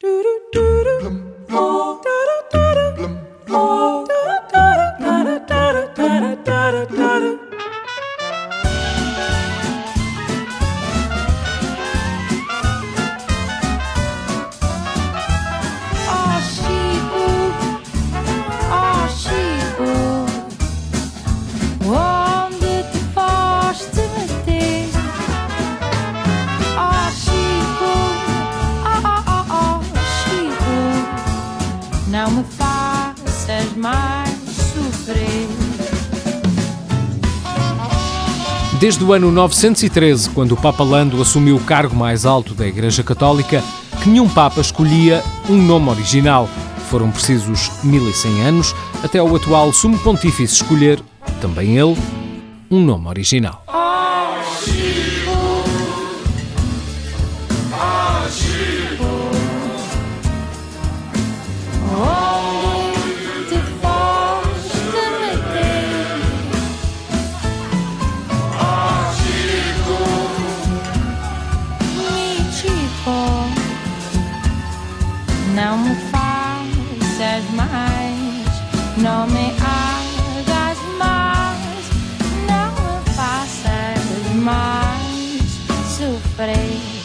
Oh não me faças mais sofrer. Desde o ano 913, quando o Papa Lando assumiu o cargo mais alto da Igreja Católica, que nenhum Papa escolhia um nome original. Foram precisos 1100 anos até o atual Sumo Pontífice escolher, também ele, um nome original. Onde não me faças mais, não me hagas mais, não me faças mais sofrer.